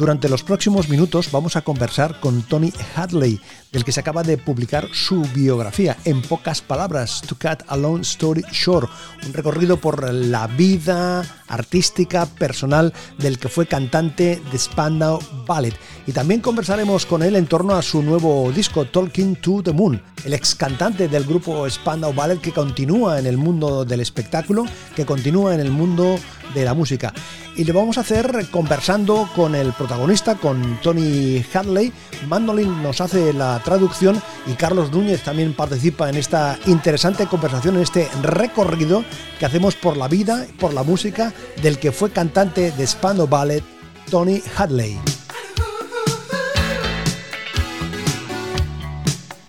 Durante los próximos minutos vamos a conversar con Tony Hadley, del que se acaba de publicar su biografía, en pocas palabras, To Cut a Long Story Short, un recorrido por la vida artística, personal del que fue cantante de Spandau Ballet. Y también conversaremos con él en torno a su nuevo disco, Talking to the Moon, el ex cantante del grupo Spandau Ballet que continúa en el mundo del espectáculo, que continúa en el mundo de la música. Y lo vamos a hacer conversando con el protagonista, con Tony Hadley. Mandolin nos hace la traducción y Carlos Núñez también participa en esta interesante conversación, en este recorrido que hacemos por la vida, por la música del que fue cantante de Spandau Ballet, Tony Hadley.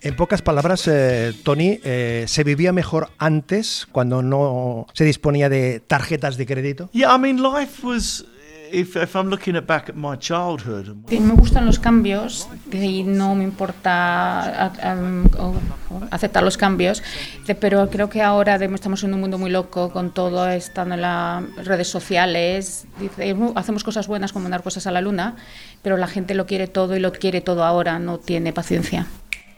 En pocas palabras, eh, Tony, eh, ¿se vivía mejor antes cuando no se disponía de tarjetas de crédito? Yeah, I mean, life was. If, if I'm looking at back at my childhood. Sí, Me gustan los cambios y no me importa aceptar los cambios, pero creo que ahora estamos en un mundo muy loco con todo estando en las redes sociales. Dice, hacemos cosas buenas como mandar cosas a la luna, pero la gente lo quiere todo y lo quiere todo ahora, no tiene paciencia.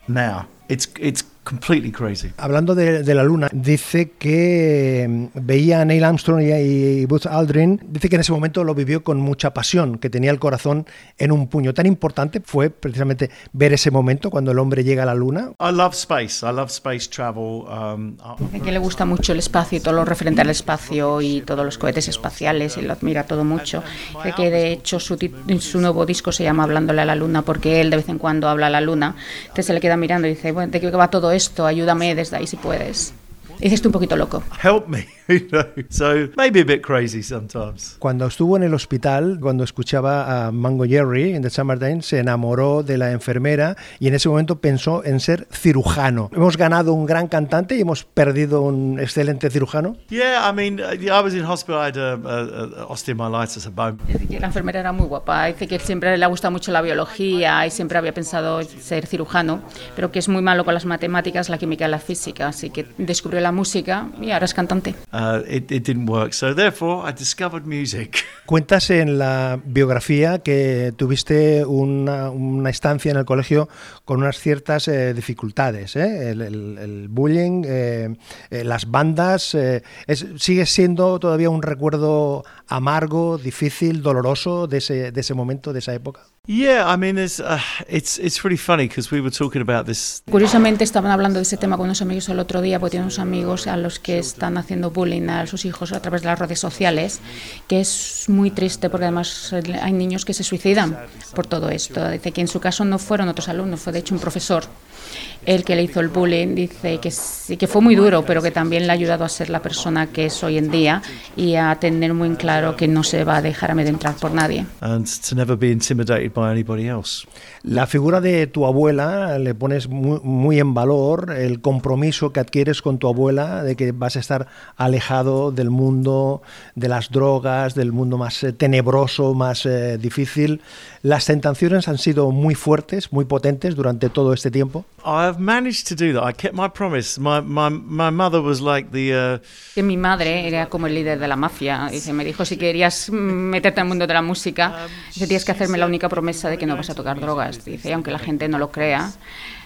Now, it's it's completely crazy. Hablando de, de la luna, dice que mm, veía a Neil Armstrong y, y Buzz Aldrin, dice que en ese momento lo vivió con mucha pasión, que tenía el corazón en un puño. Tan importante fue precisamente ver ese momento cuando el hombre llega a la luna. I love space. I love space travel. Um, I- que le gusta mucho el espacio y todo lo referente al espacio y todos los cohetes espaciales y lo admira todo mucho. Dice que de hecho su, su nuevo disco se llama Hablándole a la Luna porque él de vez en cuando habla a la Luna. Entonces se le queda mirando y dice, bueno, ¿de qué va todo esto? Ayúdame desde ahí si puedes. Y dice, estoy un poquito loco. help me, you know. So maybe a bit crazy sometimes. Cuando estuvo en el hospital, cuando escuchaba a Mango Jerry en The Summertime, se enamoró de la enfermera y en ese momento pensó en ser cirujano. Hemos ganado un gran cantante y hemos perdido un excelente cirujano. Yeah, I mean, I was in hospital. I had a, a, a osteomyelitis, a bone. Dice que la enfermera era muy guapa, dice que siempre le ha gustado mucho la biología y siempre había pensado ser cirujano, pero que es muy malo con las matemáticas, la química y la física, así que descubrió la música y ahora es cantante. Uh. Cuentas en la biografía que tuviste una, una estancia en el colegio con unas ciertas eh, dificultades, ¿eh? el, el- el bullying, eh, eh, las bandas. eh, es- ¿Sigue siendo todavía un recuerdo amargo, difícil, doloroso de ese, de ese momento, de esa época? Yeah, I mean, there's, it's it's really funny because we were talking about this Curiosamente estaban hablando de ese tema con unos amigos el otro día, porque tienen unos amigos a los que están haciendo bullying a sus hijos a través de las redes sociales, que es muy triste porque además eh, hay niños que se suicidan por todo esto. Dice que en su caso no fueron otros alumnos, fue de hecho un profesor el que le hizo el bullying. Dice que sí que fue muy duro, pero que también le ha ayudado a ser la persona que es hoy en día y a tener muy en claro que no se va a dejar amedrentar por nadie. and to never be intimidated by anybody else. La figura de tu abuela le pones muy, muy en valor el compromiso que adquieres con tu abuela de que vas a estar alejado del mundo de las drogas, del mundo más eh, tenebroso, más eh, difícil. Las tentaciones han sido muy fuertes, muy potentes durante todo este tiempo. I've managed to do that. I kept my promise. My my my mother was like the uh, que mi madre era como el líder de la mafia. Dice, me dijo, si querías meterte al mundo de la música, dice, tienes que hacerme la única promesa de que no vas a tocar drogas. Dice, aunque la gente no lo crea,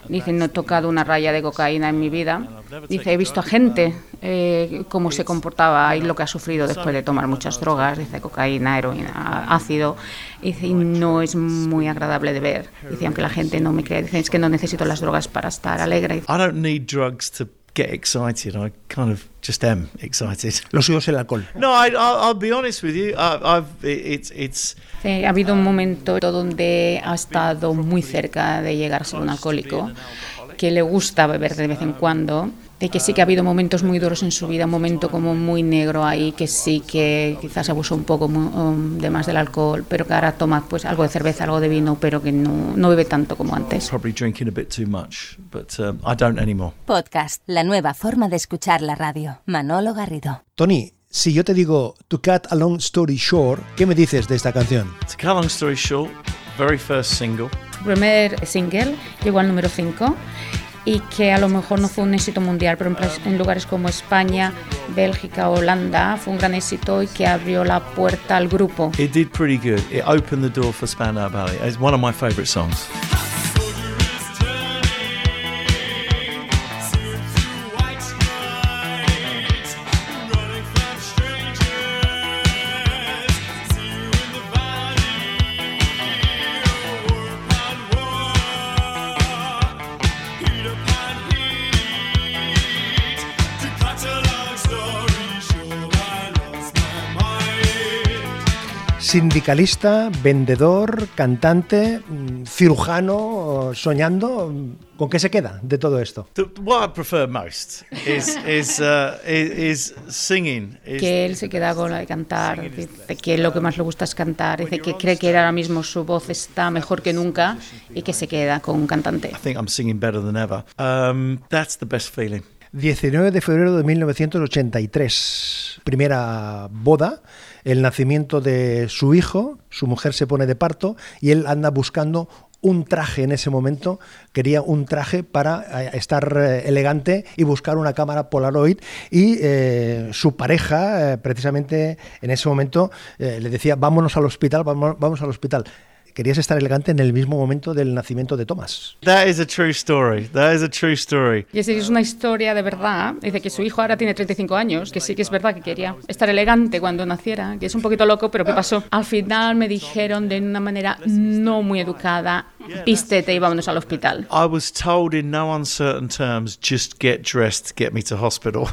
dice, no he tocado una raya de cocaína en mi vida. Dice, he visto a gente eh, cómo se comportaba y lo que ha sufrido después de tomar muchas drogas, dice, cocaína, heroína, ácido. Dice, y no es muy agradable de ver. Dice, aunque la gente no me crea, dice, es que no necesito las drogas para estar alegre. I get excited. I kind of just am excited. Lo suyo es el alcohol. No, I, I'll, I'll be honest with you. I, I've it's it's Sí, ha habido un momento donde ha estado muy cerca de llegar a ser un alcohólico, que le gusta beber de vez en cuando, de que sí que ha habido momentos muy duros en su vida, un momento como muy negro ahí, que sí que quizás abusó un poco um, de más del alcohol, pero que ahora toma pues algo de cerveza, algo de vino, pero que no, no bebe tanto como antes. probably drinking a bit too much, but um. Podcast, la nueva forma de escuchar la radio. Manolo Garrido. Tony, si yo te digo To Cut a Long Story Short, ¿qué me dices de esta canción? To cut a long story short, very first single. primer single llegó al número 5 y que a lo mejor no fue un éxito mundial, pero en, lugares como España, Bélgica, Holanda fue un gran éxito y que abrió la puerta al grupo. It did pretty good. It opened the door for Spandau Ballet. It's one of my favorite songs. Sindicalista, vendedor, cantante, mm, cirujano, soñando. ¿Con qué se queda de todo esto? what I prefer most is, is, uh, is, singing. que él se queda con la de cantar, dice que lo que más le gusta es cantar, dice que cree que ahora mismo su voz está mejor que nunca y que se queda con un cantante. I think I'm singing better than ever. Um, that's the best feeling. 19 de febrero de 1983, primera boda, el nacimiento de su hijo, su mujer se pone de parto y él anda buscando un traje en ese momento, quería un traje para eh, estar eh, elegante y buscar una cámara Polaroid y eh, su pareja precisamente en ese momento le decía vámonos al hospital, vamos, vamos al hospital querías estar elegante en el mismo momento del nacimiento de Thomas. That is a true story. That is a true story. Y es una historia de verdad. Dice que su hijo ahora tiene 35 años, que sí que es verdad que quería estar elegante cuando naciera, que es un poquito loco, pero ¿qué pasó? Al final me dijeron de una manera no muy educada, vístete y vámonos al hospital. I was told in no uncertain terms, just get dressed, get me to hospital.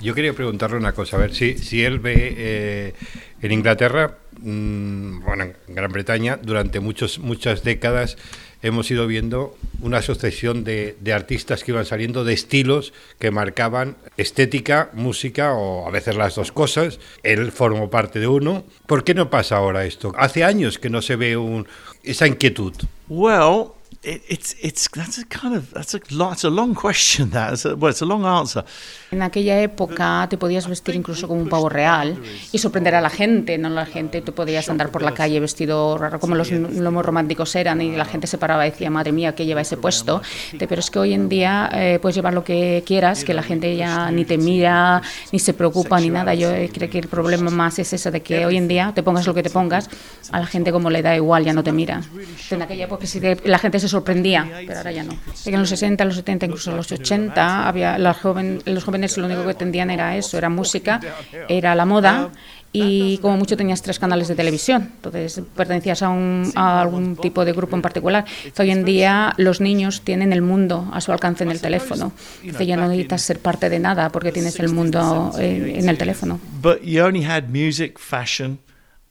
Yo quería preguntarle una cosa, a ver si, si él ve eh, en Inglaterra Mm, bueno, en Gran Bretaña durante muchos, muchas décadas hemos ido viendo una sucesión de, de, artistas que iban saliendo de estilos que marcaban estética, música o a veces las dos cosas. Él formó parte de uno. ¿Por qué no pasa ahora esto? Hace años que no se ve un, esa inquietud. Well, it, it's it's that's a kind of that's a a long question. That it's a, well, it's a long answer. En aquella época te podías vestir incluso como un pavo real y sorprender a la gente, no la gente, tú podías andar por la calle vestido raro como los lomos románticos eran y la gente se paraba y decía, madre mía, ¿qué lleva ese puesto? Pero es que hoy en día eh, puedes llevar lo que quieras, que la gente ya ni te mira, ni se preocupa, ni nada. Yo creo que el problema más es eso de que hoy en día te pongas lo que te pongas, a la gente como le da igual, ya no te mira. En aquella época sí la gente se sorprendía, pero ahora ya no. En los 60, los 70, incluso los 80, había los jóvenes, los jóvenes lo único que tendían era eso, era música, era la moda y como mucho tenías tres canales de televisión, entonces pertenecías a, un, a algún tipo de grupo en particular. Hoy en día los niños tienen el mundo a su alcance en el teléfono, entonces ya no necesitas ser parte de nada porque tienes el mundo en, en el teléfono. But you only had music, fashion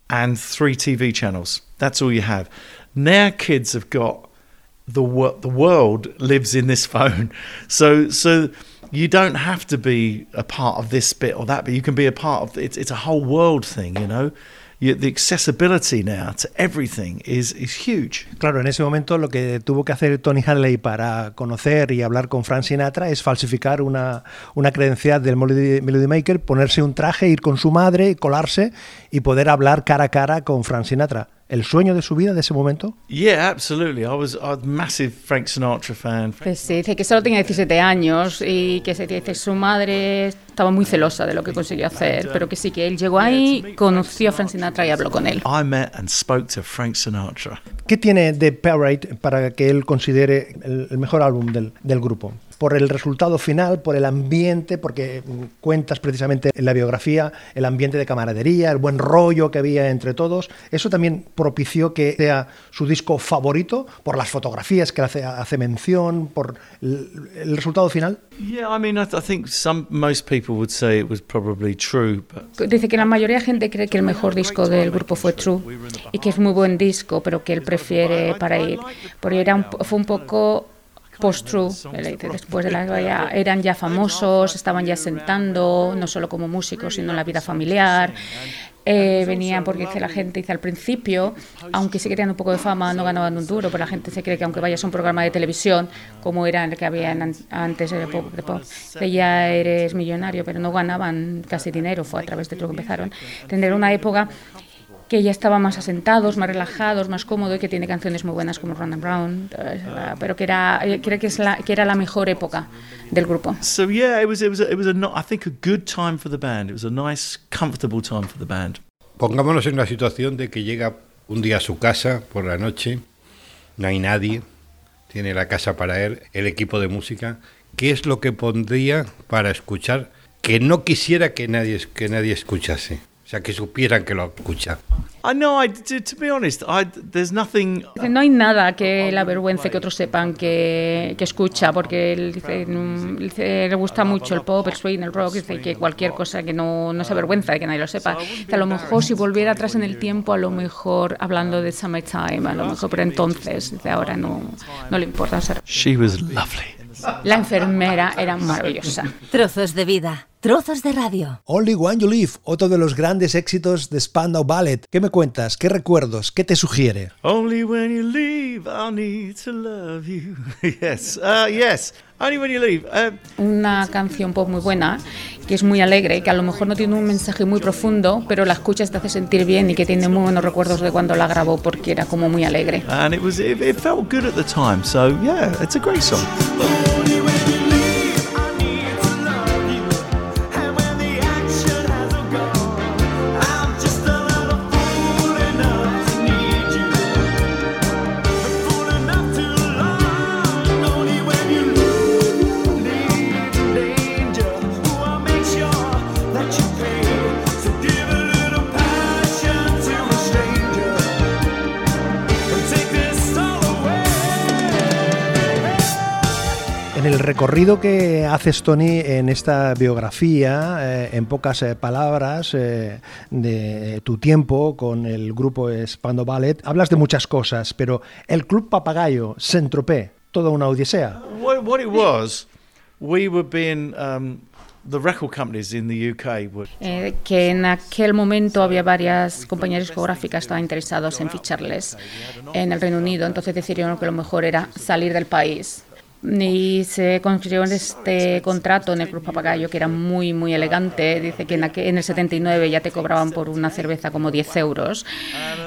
and three TV channels. That's all you have. Now kids have got the the world lives in this phone. So so you don't have to be a part of this bit or that but You can be a part of it's. It's a whole world thing, you know. The accessibility now to everything is, is huge. Claro, en ese momento lo que tuvo que hacer Tony Hadley para conocer y hablar con Frank Sinatra es falsificar una, una credencial del Melody, Melody Maker, ponerse un traje, ir con su madre, colarse y poder hablar cara a cara con Frank Sinatra el sueño de su vida de ese momento? Yeah, absolutely. I was, a massive Frank Sinatra fan. Pues sí, dice que solo tenía 17 años y que se dice su madre estaba muy celosa de lo que consiguió hacer, pero que sí que él llegó ahí, conoció a Frank Sinatra y habló con él. I met and spoke to Frank Sinatra. ¿Qué tiene de Parade para que él considere el, el mejor álbum del, del grupo? Por el resultado final, por el ambiente, porque cuentas precisamente en la biografía el ambiente de camaradería, el buen rollo que había entre todos. Eso también propició que sea su disco favorito por las fotografías que hace, hace mención, por el, el, resultado final. Yeah, I mean, I, I think some most people would say it was probably true. But... Dice que la mayoría de gente cree que el mejor disco del grupo fue True y que es muy buen disco, pero que él prefiere para ir, porque era un, fue un poco post-true, después de la guerra eran ya famosos, estaban ya sentando, no solo como músicos, sino en la vida familiar. Eh, venían porque la gente, dice al principio, aunque sí que tenían un poco de fama, no ganaban un duro, pero la gente se cree que aunque vayas a un programa de televisión, como era el que había antes de pop, de pop, que ya eres millonario, pero no ganaban casi dinero, fue a través de lo que empezaron. Tener una época que ya estaban más asentados, más relajados, más cómodos y que tiene canciones muy buenas como Run and Brown, eh, pero que era, eh, creo que, es la, que era la mejor época del grupo. So yeah, it was it was a, it was a I think a good time for the band. It was a nice, comfortable time for the band. Pongámonos en la situación de que llega un día a su casa por la noche, no hay nadie, tiene la casa para él, el equipo de música. ¿Qué es lo que pondría para escuchar que no quisiera que nadie, que nadie escuchase? O sea, que supieran que lo escucha. I know. I to, to be honest, I there's nothing. Dice, no hay nada que la avergüence que otros sepan que, que escucha, porque él dice, mm, dice, le gusta mucho el pop, el swing, el rock, dice que cualquier cosa que no, no se avergüenza de que nadie lo sepa. A lo mejor si volviera atrás en el tiempo, a lo mejor hablando de Summertime, a lo mejor, pero entonces, dice, ahora no, no le importa ser. She was lovely. La enfermera era maravillosa. Trozos de vida, trozos de radio. Only One You Live, otro de los grandes éxitos de Spandau Ballet. ¿Qué me cuentas? ¿Qué recuerdos? ¿Qué te sugiere? Only when you leave, I'll need to love you. yes, uh, yes. Only when you leave. Uh, Una canción pop muy buena, que es muy alegre, que a lo mejor no tiene un mensaje muy profundo, pero la escuchas te hace sentir bien y que tiene muy buenos recuerdos de cuando la grabó porque era como muy alegre. and it was it, it felt good at the time. So yeah, it's a great song. Recorrido que haces, Tony, en esta biografía, eh, en pocas eh, palabras, eh, de tu tiempo con el grupo Spando Ballet, hablas de muchas cosas, pero el Club Papagayo, Saint-Tropez, toda una odisea. What, what it was, we were being um, the record companies in the UK were Eh, que en aquel momento había varias compañías discográficas que estaban interesados en ficharles en el Reino Unido, entonces decidieron que lo mejor era salir del país. Y se consiguió este contrato en el Club Papagayo, que era muy, muy elegante. Dice que en, aquel- en el 79 ya te cobraban por una cerveza como 10 euros.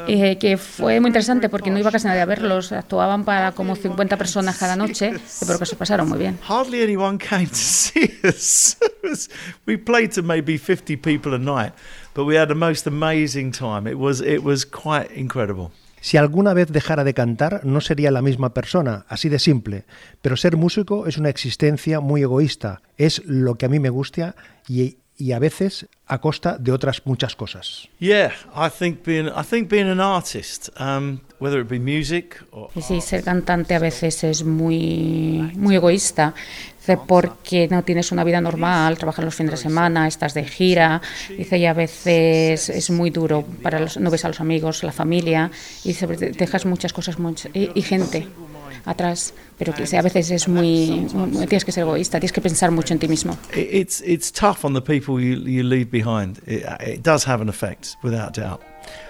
Eh, que fue muy interesante porque no iba casi nadie a verlos. Actuaban para como 50 personas cada noche, pero que se pasaron muy bien. hardly anyone came to see us. We played to maybe 50 people a night, but we had the most amazing time. It was it was quite incredible. Si alguna vez dejara de cantar, no sería la misma persona, así de simple. Pero ser músico es una existencia muy egoísta. Es lo que a mí me gusta y, y a veces a costa de otras muchas cosas. Yeah, I think being I think being an artist, whether it be music or Y sí, ser cantante a veces es muy, muy egoísta, dice, porque no tienes una vida normal, trabajas los fines de semana, estás de gira, dice, y a veces es muy duro, para los, no ves a los amigos, la familia, y dice, dejas muchas cosas much- y, y gente atrás, pero que a veces es muy, muy- tienes que ser egoísta, tienes que pensar mucho en ti mismo. it, it's it's tough on the people you, you leave behind. It, it does have an effect, without doubt.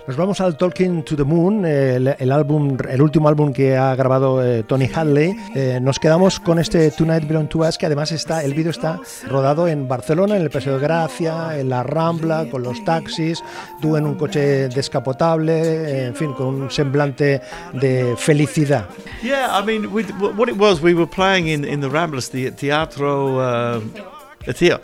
Nos vamos al Talking to the Moon, el, el álbum, el último álbum que ha grabado eh, Tony Hadley. Eh, nos quedamos con este Tonight Belong to Us, que además está, el vídeo está rodado en Barcelona, en el Paseo de Gracia, en la Rambla, con los taxis, tú en un coche descapotable, en fin, con un semblante de felicidad. Yeah, I mean, what it was, we were playing in, in the Ramblers, the Teatro, uh, the.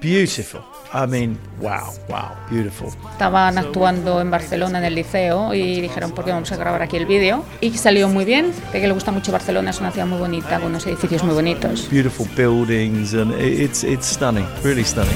Beautiful. I mean, wow, wow, beautiful. Estaban actuando en Barcelona en el liceo y dijeron, ¿por qué vamos a grabar aquí el vídeo? Y salió muy bien, de que le gusta mucho Barcelona, es una ciudad muy bonita, con unos edificios muy bonitos. Beautiful buildings, and it- it's it's stunning, really stunning.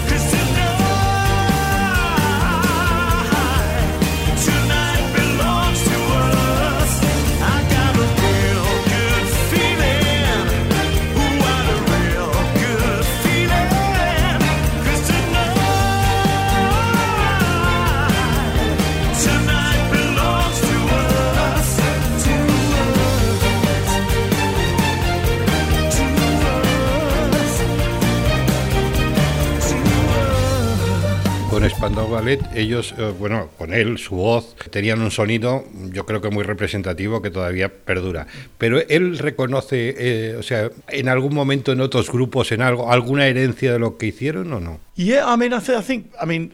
Ballet, ellos, eh, bueno, con él, su voz, tenían un sonido, yo creo que muy representativo que todavía perdura. Pero él reconoce, eh, o sea, en algún momento en otros grupos, en algo, alguna herencia de lo que hicieron o no. Yeah, I mean, I, th- I think, I mean,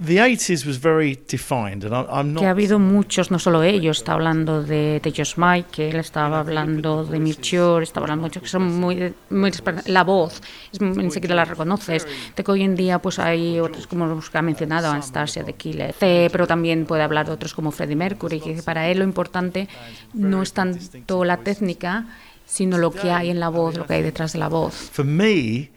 the 80s was very defined, and I, I'm not. Que ha habido muchos, no solo ellos, está hablando de, de Josh Michael, estaba hablando de Mirchur, estaba hablando muchos que son muy, muy la voz, es, enseguida la reconoces. De que hoy en día pues hay otros como los que ha mencionado, Anastasia de Killer, pero también puede hablar de otros como Freddie Mercury, que para él lo importante no es tanto la técnica, sino lo que hay en la voz, lo que hay detrás de la voz. For me,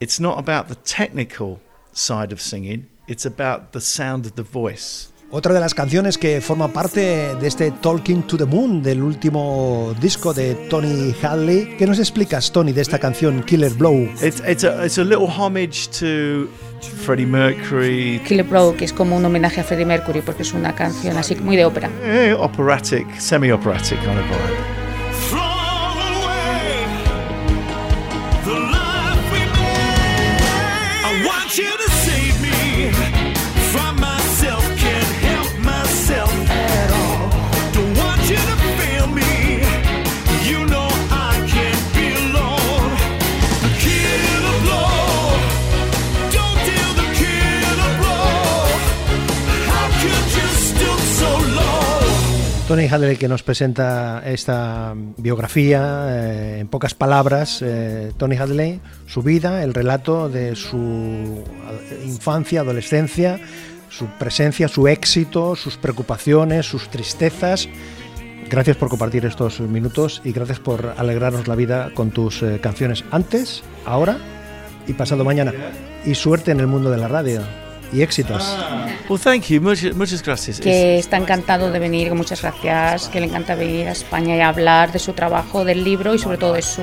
it's not about the technical side of singing, it's about the sound of the voice. Otra de las canciones que forma parte de este Talking to the Moon del último disco de Tony Hadley. ¿Qué nos explicas, Tony, de esta canción Killer Blow? It's, it's, a, it's a little homage to Freddie Mercury. Killer Blow, que es como un homenaje a Freddie Mercury, porque es una canción así muy de ópera. Eh, operatic, semi-operatic kind of vibe. Tony Hadley que nos presenta esta biografía eh, en pocas palabras. Eh, Tony Hadley, su vida, el relato de su infancia, adolescencia, su presencia, su éxito, sus preocupaciones, sus tristezas. Gracias por compartir estos minutos y gracias por alegrarnos la vida con tus eh, canciones antes, ahora y pasado mañana. Y suerte en el mundo de la radio y éxitos. Well, thank you. Muchas, muchas gracias. Que está encantado de venir, muchas gracias, que le encanta venir a España y hablar de su trabajo, del libro y sobre todo de su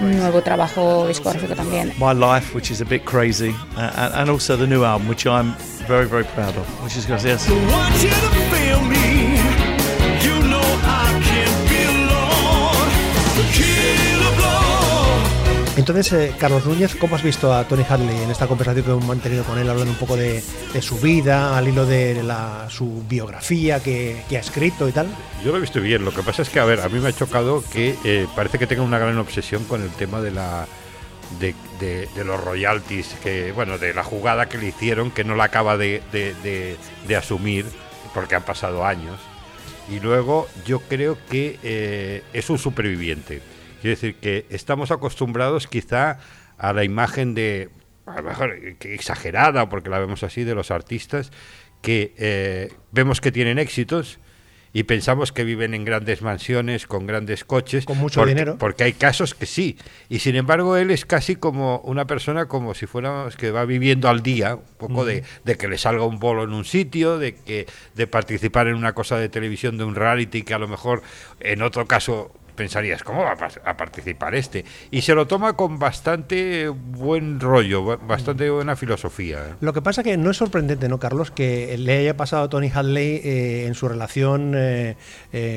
nuevo trabajo discográfico también. My life, which is a bit crazy, uh, and also the new album, which I'm very, very proud of. Muchas gracias. Entonces, eh, Carlos Núñez, ¿cómo has visto a Tony Hadley en esta conversación que hemos mantenido con él, hablando un poco de, su vida, al hilo de la, su biografía que, ha escrito y tal? Yo lo he visto bien. Lo que pasa es que, a ver, a mí me ha chocado que eh, parece que tenga una gran obsesión con el tema de la de, los royalties, que bueno, de la jugada que le hicieron, que no la acaba de, asumir porque han pasado años. Y luego yo creo que eh, es un superviviente Quiero decir que estamos acostumbrados quizá a la imagen de, a lo mejor exagerada, porque la vemos así, de los artistas, que eh, vemos que tienen éxitos y pensamos que viven en grandes mansiones, con grandes coches. Con mucho dinero. Porque hay casos que sí. Y sin embargo, él es casi como una persona como si fuéramos que va viviendo al día, un poco de, de, que le salga un bolo en un sitio, de que de participar en una cosa de televisión, de un reality que a lo mejor en otro caso pensarías, ¿cómo va a, participar este? Y se lo toma con bastante buen rollo, bastante buena filosofía. ¿eh? Lo que pasa que no es sorprendente, ¿no, Carlos? Que le haya pasado a Tony Hadley eh, en su relación eh,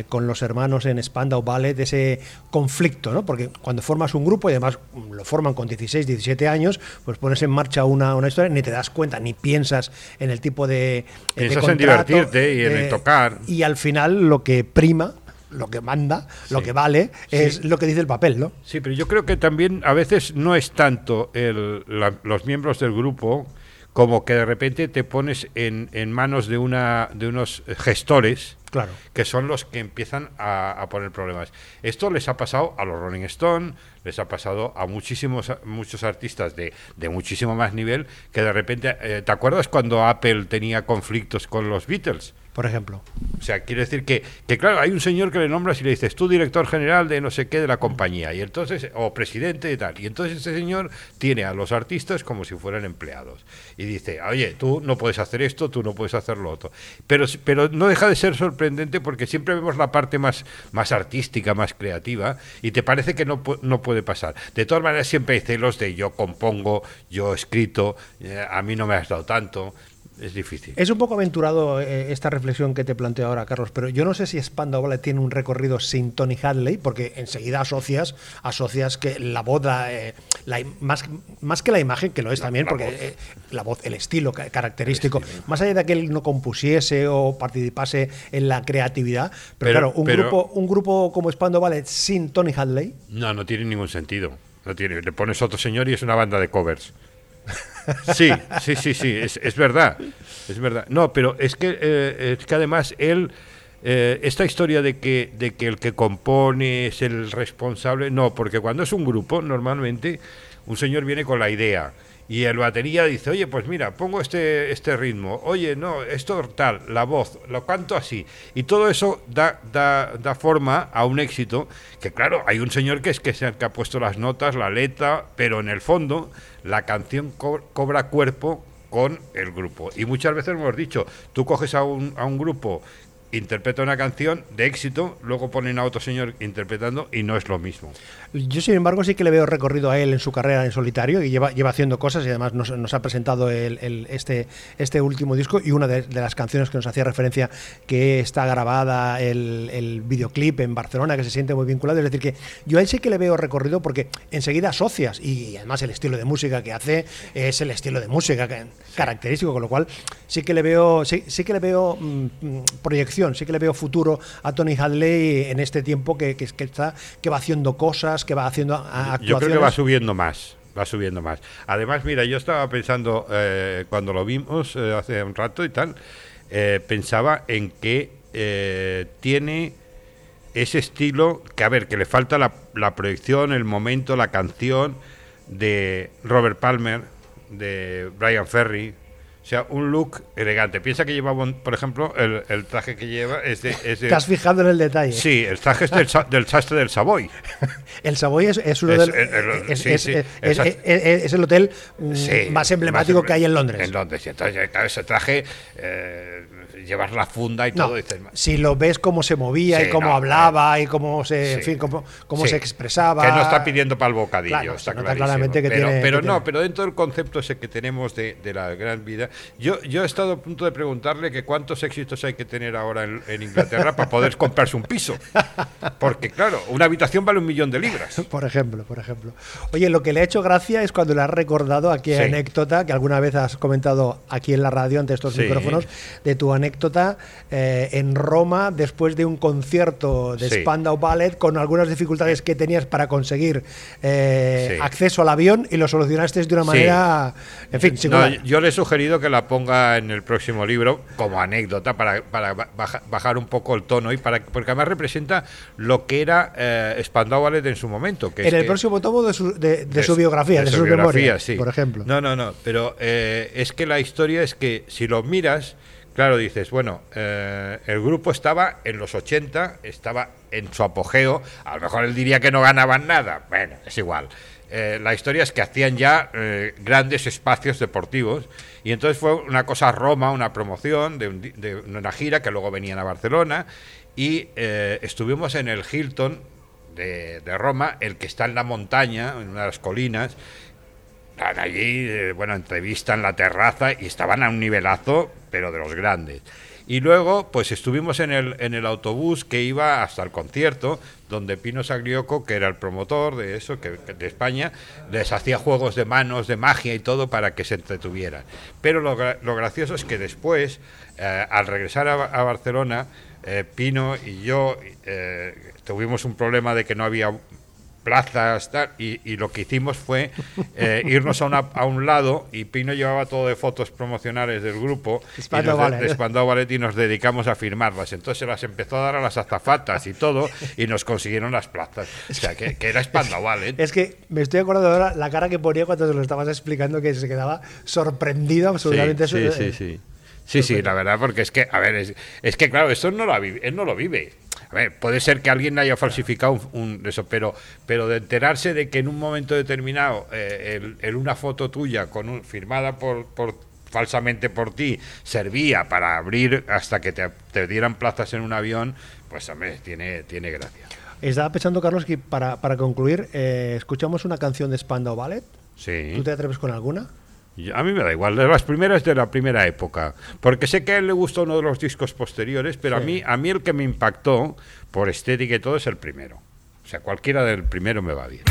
con los hermanos en Spandau Ballet, ese conflicto, ¿no? Porque cuando formas un grupo, y además lo forman con 16, 17 años, pues pones en marcha una, una historia, ni te das cuenta, ni piensas en el tipo de... Piensas en divertirte y en tocar. Y al final lo que prima lo que manda, lo que vale, es lo que dice el papel, ¿no? Sí, pero yo creo que también a veces no es tanto el, los miembros del grupo como que de repente te pones en, en manos de, una, de unos gestores claro. que son los que empiezan a, poner problemas. Esto les ha pasado a los Rolling Stone, les ha pasado a muchísimos muchos artistas de, de muchísimo más nivel que de repente, eh, ¿te acuerdas cuando Apple tenía conflictos con los Beatles? Por ejemplo. O sea, quiere decir que, que, claro, hay un señor que le nombras y le dices, tú director general de no sé qué de la compañía, y entonces, o presidente de tal, y entonces ese señor tiene a los artistas como si fueran empleados. Y dice, oye, tú no puedes hacer esto, tú no puedes hacer lo otro. Pero, pero no deja de ser sorprendente porque siempre vemos la parte más, más artística, más creativa, y te parece que no, no puede pasar. De todas maneras, siempre hay celos de yo compongo, yo escrito, eh, a mí no me has dado tanto es difícil. Es un poco aventurado eh, esta reflexión que te planteo ahora, Carlos, pero yo no sé si Spandau Ballet tiene un recorrido sin Tony Hadley, porque enseguida asocias, asocias que la voz, eh, la, más, más que la imagen, que lo es también, porque eh, la voz, el estilo característico, más allá de que él no compusiese o participase en la creatividad, pero, claro, un, grupo, un grupo como Spandau Ballet sin Tony Hadley... No, no tiene ningún sentido. No tiene. Le pones otro señor y es una banda de covers. Sí, sí, sí, sí, es, es verdad, es verdad. No, pero es que, eh, es que además él, eh, esta historia de que, de que el que compone es el responsable, no, porque cuando es un grupo, normalmente un señor viene con la idea y el batería dice, oye, pues mira, pongo este, este ritmo, oye, no, esto tal, la voz, lo canto así. Y todo eso da, da, da forma a un éxito, que claro, hay un señor que es que, se, que ha puesto las notas, la letra, pero en el fondo la canción co cobra cuerpo con el grupo. Y muchas veces hemos dicho, tú coges a un, a un grupo interpreta una canción de éxito, luego ponen a otro señor interpretando y no es lo mismo. Yo, sin embargo, sí que le veo recorrido a él en su carrera en solitario y lleva, lleva haciendo cosas y además nos, nos ha presentado el, este, este último disco y una de, las canciones que nos hacía referencia que está grabada el, el, videoclip en Barcelona, que se siente muy vinculado. Es decir, que yo a él sí que le veo recorrido porque enseguida asocias y además el estilo de música que hace es el estilo de música característico, con lo cual sí que le veo, sí, sí que le veo mmm, proyección, sí que le veo futuro a Tony Hadley en este tiempo que, que, que está, que va haciendo cosas que va haciendo actuaciones. Yo creo que va subiendo más, va subiendo más. Además, mira, yo estaba pensando, eh, cuando lo vimos eh, hace un rato y tal, eh, pensaba en que tiene ese estilo, que a ver, que le falta la, la proyección, el momento, la canción de Robert Palmer, de Brian Ferry, o sea, un look elegante. Piensa que lleva, por ejemplo, el, el traje que lleva es de, es de, ¿Te has fijado en el detalle? Sí, el traje es del, del sastre del Savoy. el Savoy es, es uno del, el, es, el hotel sí, más emblemático más que hay en Londres. En Londres. Y entonces, claro, ese traje, eh, llevas la funda y no, todo. Dices, si lo ves cómo se movía y cómo no, hablaba y cómo se, en fin, cómo, cómo se expresaba. Que no está pidiendo para el bocadillo, claro, está claramente que pero, tiene, pero que no, tiene. pero dentro del concepto ese que tenemos de, de la gran vida, yo, yo he estado a punto de preguntarle que cuántos éxitos hay que tener ahora en, en Inglaterra para poder comprarse un piso. Porque, claro, una habitación vale un millón de libras. Por ejemplo, por ejemplo. Oye, lo que le ha hecho gracia es cuando le has recordado aquella anécdota que alguna vez has comentado aquí en la radio ante estos micrófonos, de tu anécdota eh, en Roma después de un concierto de sí. Spandau Ballet con algunas dificultades que tenías para conseguir eh, acceso al avión y lo solucionaste de una manera, en fin, no, yo le he sugerido que la ponga en el próximo libro como anécdota para, para baja, bajar un poco el tono y para porque además representa lo que era eh, Spandau Ballet en su momento. Que en es el que, próximo tomo de su, de, de, de su biografía, de, su sus memorias, sí. por ejemplo. No, no, no, pero es que la historia es que si lo miras, claro, dices, bueno, eh, el grupo estaba en los 80, estaba en su apogeo, a lo mejor él diría que no ganaban nada, bueno, es igual. Eh, la historia es que hacían ya eh, grandes espacios deportivos y entonces fue una cosa Roma, una promoción de, un, de una gira que luego venían a Barcelona y estuvimos en el Hilton de, de, Roma, el que está en la montaña, en una de las colinas. Allí, eh, bueno, entrevistan la terraza y estaban a un nivelazo, pero de los grandes. Y luego, pues estuvimos en el, en el autobús que iba hasta el concierto, donde Pino Saglioco, que era el promotor de eso, que, de España, les hacía juegos de manos, de magia y todo para que se entretuvieran. Pero lo, lo gracioso es que después, eh, al regresar a, Barcelona, eh, Pino y yo tuvimos un problema de que no había plazas tal, y, y, lo que hicimos fue eh, irnos a, una, a, un lado y Pino llevaba todo de fotos promocionales del grupo Spandau Ballet. de Spandau Ballet y nos dedicamos a firmarlas entonces se las empezó a dar a las azafatas y todo y nos consiguieron las plazas o sea que, que era Spandau Ballet es que me estoy acordando ahora la cara que ponía cuando se lo estabas explicando que se quedaba sorprendido absolutamente sí, sí, sí, sí. Sí, sí, la verdad, porque es que, a ver, es, es que claro, esto no lo vive, él no lo vive. A ver, puede ser que alguien haya falsificado un, un, eso, pero, pero de enterarse de que en un momento determinado eh, el, el una foto tuya con un, firmada por, por falsamente por ti servía para abrir hasta que te, te dieran plazas en un avión, pues hombre, tiene, tiene gracia. Estaba pensando, Carlos, que para, para concluir, eh, escuchamos una canción de Spandau Ballet. Sí. ¿Tú te atreves con alguna? A mí me da igual, de las primeras de la primera época, porque sé que a él le gustó uno de los discos posteriores, pero sí. a mí a mí el que me impactó por estética y todo es el primero. O sea, cualquiera del primero me va bien.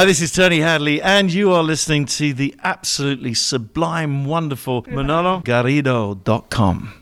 Hi, this is Tony Hadley, and you are listening to the absolutely sublime, wonderful ManoloGarrido.com.